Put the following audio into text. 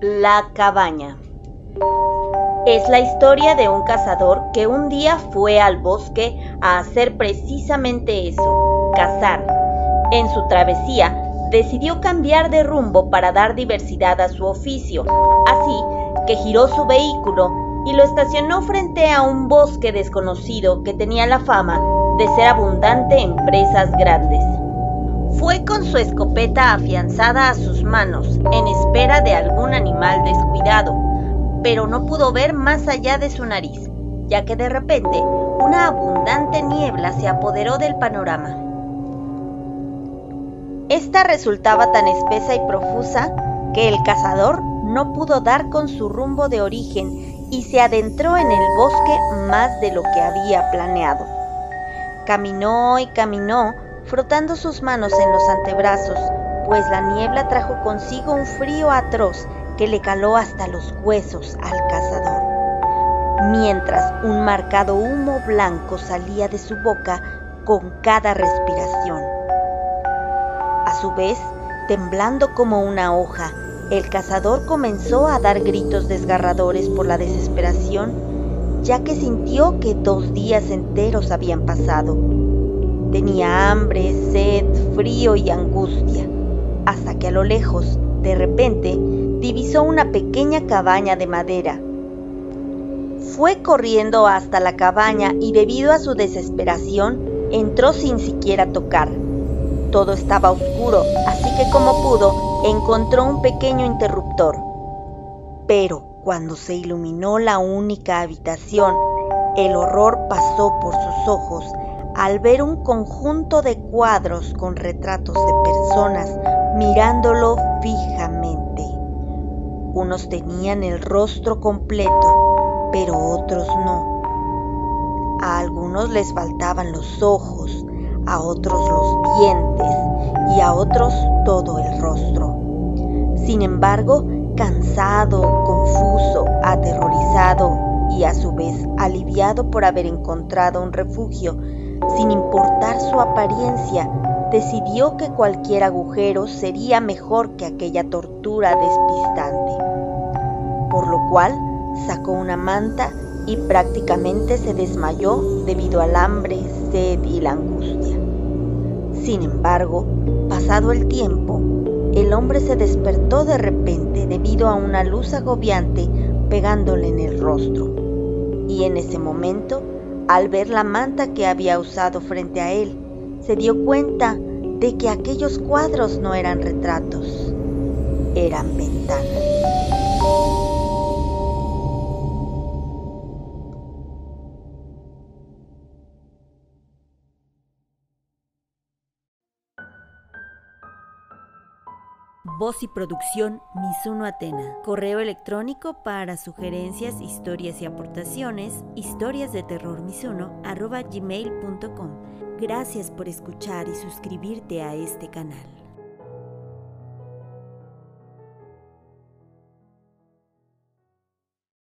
La cabaña. Es la historia de un cazador que un día fue al bosque a hacer precisamente eso, cazar. En su travesía, decidió cambiar de rumbo para dar diversidad a su oficio, así que giró su vehículo y lo estacionó frente a un bosque desconocido que tenía la fama de ser abundante en presas grandes. Fue con su escopeta afianzada a sus manos, en espera de algún animal descuidado, pero no pudo ver más allá de su nariz, ya que de repente una abundante niebla se apoderó del panorama. Esta resultaba tan espesa y profusa que el cazador no pudo dar con su rumbo de origen y se adentró en el bosque más de lo que había planeado. Caminó y caminó frotando sus manos en los antebrazos, pues la niebla trajo consigo un frío atroz que le caló hasta los huesos al cazador, mientras un marcado humo blanco salía de su boca con cada respiración. A su vez, temblando como una hoja, el cazador comenzó a dar gritos desgarradores por la desesperación, ya que sintió que dos días enteros habían pasado Tenía hambre, sed, frío y angustia, hasta que a lo lejos, de repente, divisó una pequeña cabaña de madera. Fue corriendo hasta la cabaña y debido a su desesperación, entró sin siquiera tocar. Todo estaba oscuro, así que como pudo, encontró un pequeño interruptor. Pero cuando se iluminó la única habitación, el horror pasó por sus ojos al ver un conjunto de cuadros con retratos de personas mirándolo fijamente. Unos tenían el rostro completo, pero otros no. A algunos les faltaban los ojos, a otros los dientes y a otros todo el rostro. Sin embargo, cansado, confuso, aterrorizado y a su vez aliviado por haber encontrado un refugio, sin importar su apariencia, decidió que cualquier agujero sería mejor que aquella tortura despistante. Por lo cual sacó una manta y prácticamente se desmayó debido al hambre, sed y la angustia. Sin embargo, pasado el tiempo, el hombre se despertó de repente debido a una luz agobiante pegándole en el rostro. Y en ese momento al ver la manta que había usado frente a él, se dio cuenta de que aquellos cuadros no eran retratos, eran ventanas. Voz y producción Mizuno Atena. Correo electrónico para sugerencias, historias y aportaciones, historias de terror gmail.com. Gracias por escuchar y suscribirte a este canal.